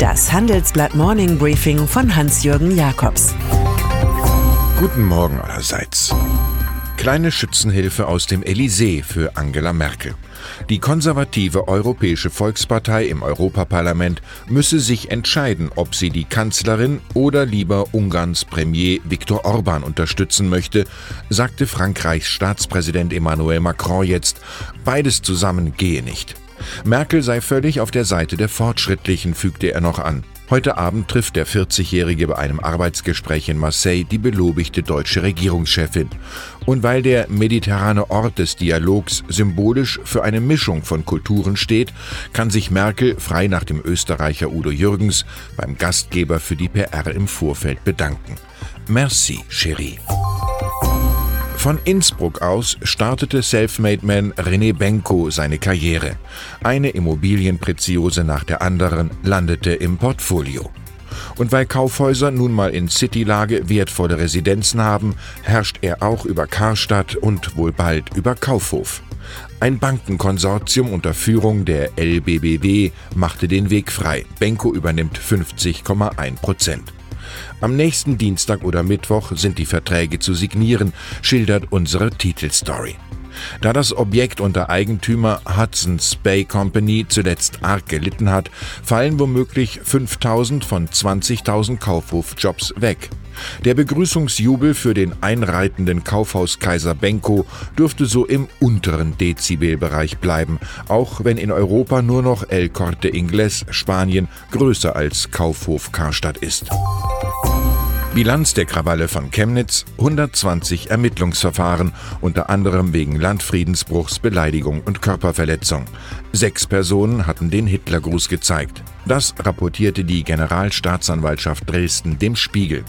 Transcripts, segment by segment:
Das Handelsblatt Morning Briefing von Hans-Jürgen Jakobs. Guten Morgen allerseits. Kleine Schützenhilfe aus dem Elysée für Angela Merkel. Die konservative Europäische Volkspartei im Europaparlament müsse sich entscheiden, ob sie die Kanzlerin oder lieber Ungarns Premier Viktor Orban unterstützen möchte, sagte Frankreichs Staatspräsident Emmanuel Macron jetzt. Beides zusammen gehe nicht. Merkel sei völlig auf der Seite der Fortschrittlichen, fügte er noch an. Heute Abend trifft der 40-Jährige bei einem Arbeitsgespräch in Marseille die belobigte deutsche Regierungschefin. Und weil der mediterrane Ort des Dialogs symbolisch für eine Mischung von Kulturen steht, kann sich Merkel frei nach dem Österreicher Udo Jürgens beim Gastgeber für die PR im Vorfeld bedanken. Merci, Chérie. Von Innsbruck aus startete Selfmade-Man René Benko seine Karriere. Eine Immobilienpreziose nach der anderen landete im Portfolio. Und weil Kaufhäuser nun mal in Citylage wertvolle Residenzen haben, herrscht er auch über Karstadt und wohl bald über Kaufhof. Ein Bankenkonsortium unter Führung der LBBW machte den Weg frei. Benko übernimmt 50,1 Prozent. Am nächsten Dienstag oder Mittwoch sind die Verträge zu signieren, schildert unsere Titelstory. Da das Objekt unter Eigentümer Hudson's Bay Company zuletzt arg gelitten hat, fallen womöglich 5000 von 20.000 Kaufhofjobs weg. Der Begrüßungsjubel für den einreitenden Kaufhauskaiser Benko dürfte so im unteren Dezibelbereich bleiben, auch wenn in Europa nur noch El Corte Inglés Spanien größer als Kaufhof Karstadt ist. Bilanz der Krawalle von Chemnitz 120 Ermittlungsverfahren, unter anderem wegen Landfriedensbruchs, Beleidigung und Körperverletzung. Sechs Personen hatten den Hitlergruß gezeigt. Das rapportierte die Generalstaatsanwaltschaft Dresden dem Spiegel.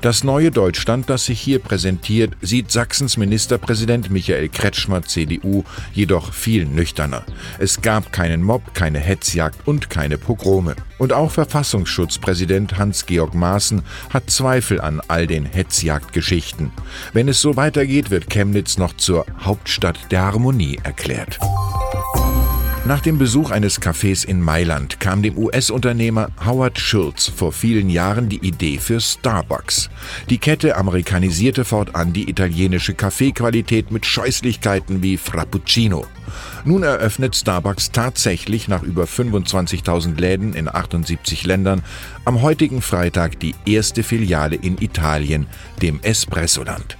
Das neue Deutschland, das sich hier präsentiert, sieht Sachsens Ministerpräsident Michael Kretschmer CDU jedoch viel nüchterner. Es gab keinen Mob, keine Hetzjagd und keine Pogrome. Und auch Verfassungsschutzpräsident Hans-Georg Maaßen hat Zweifel an all den Hetzjagdgeschichten. Wenn es so weitergeht, wird Chemnitz noch zur Hauptstadt der Harmonie erklärt. Nach dem Besuch eines Cafés in Mailand kam dem US-Unternehmer Howard Schultz vor vielen Jahren die Idee für Starbucks. Die Kette amerikanisierte fortan die italienische Kaffeequalität mit Scheußlichkeiten wie Frappuccino. Nun eröffnet Starbucks tatsächlich nach über 25.000 Läden in 78 Ländern am heutigen Freitag die erste Filiale in Italien, dem Espressoland.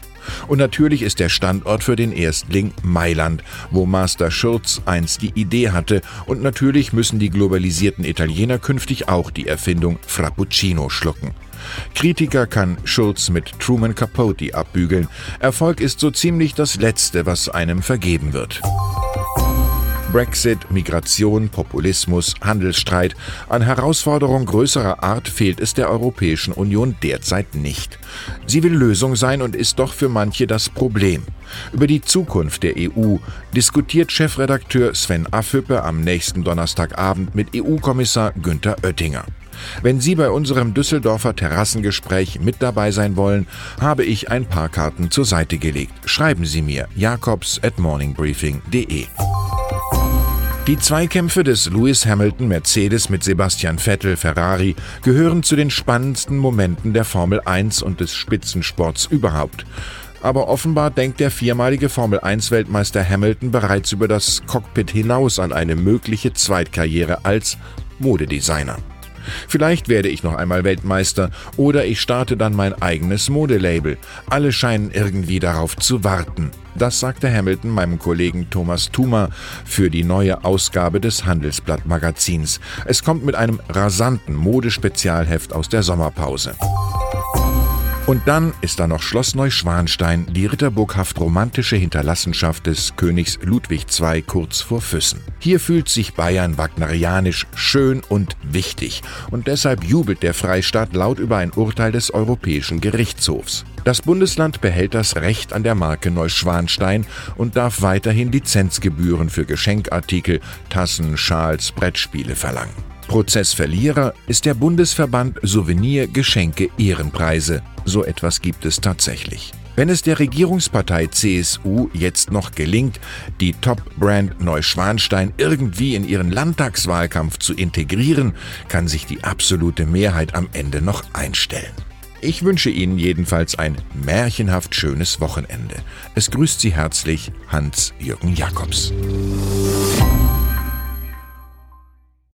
Und natürlich ist der Standort für den Erstling Mailand, wo Master Schurz einst die Idee hatte. Und natürlich müssen die globalisierten Italiener künftig auch die Erfindung Frappuccino schlucken. Kritiker kann Schulz mit Truman Capote abbügeln. Erfolg ist so ziemlich das Letzte, was einem vergeben wird. Brexit, Migration, Populismus, Handelsstreit. An Herausforderungen größerer Art fehlt es der Europäischen Union derzeit nicht. Sie will Lösung sein und ist doch für manche das Problem. Über die Zukunft der EU diskutiert Chefredakteur Sven Affüppe am nächsten Donnerstagabend mit EU-Kommissar Günther Oettinger. Wenn Sie bei unserem Düsseldorfer Terrassengespräch mit dabei sein wollen, habe ich ein paar Karten zur Seite gelegt. Schreiben Sie mir jakobs at morningbriefing.de. Die Zweikämpfe des Lewis Hamilton Mercedes mit Sebastian Vettel Ferrari gehören zu den spannendsten Momenten der Formel 1 und des Spitzensports überhaupt. Aber offenbar denkt der viermalige Formel 1 Weltmeister Hamilton bereits über das Cockpit hinaus an eine mögliche Zweitkarriere als Modedesigner. Vielleicht werde ich noch einmal Weltmeister oder ich starte dann mein eigenes Modelabel. Alle scheinen irgendwie darauf zu warten. Das sagte Hamilton meinem Kollegen Thomas Thumer für die neue Ausgabe des Handelsblatt Magazins. Es kommt mit einem rasanten Modespezialheft aus der Sommerpause. Und dann ist da noch Schloss Neuschwanstein, die ritterburghaft romantische Hinterlassenschaft des Königs Ludwig II kurz vor Füssen. Hier fühlt sich Bayern wagnerianisch schön und wichtig und deshalb jubelt der Freistaat laut über ein Urteil des Europäischen Gerichtshofs. Das Bundesland behält das Recht an der Marke Neuschwanstein und darf weiterhin Lizenzgebühren für Geschenkartikel, Tassen, Schals, Brettspiele verlangen. Prozessverlierer ist der Bundesverband Souvenir Geschenke Ehrenpreise. So etwas gibt es tatsächlich. Wenn es der Regierungspartei CSU jetzt noch gelingt, die Top-Brand Neuschwanstein irgendwie in ihren Landtagswahlkampf zu integrieren, kann sich die absolute Mehrheit am Ende noch einstellen. Ich wünsche Ihnen jedenfalls ein märchenhaft schönes Wochenende. Es grüßt Sie herzlich Hans-Jürgen Jakobs.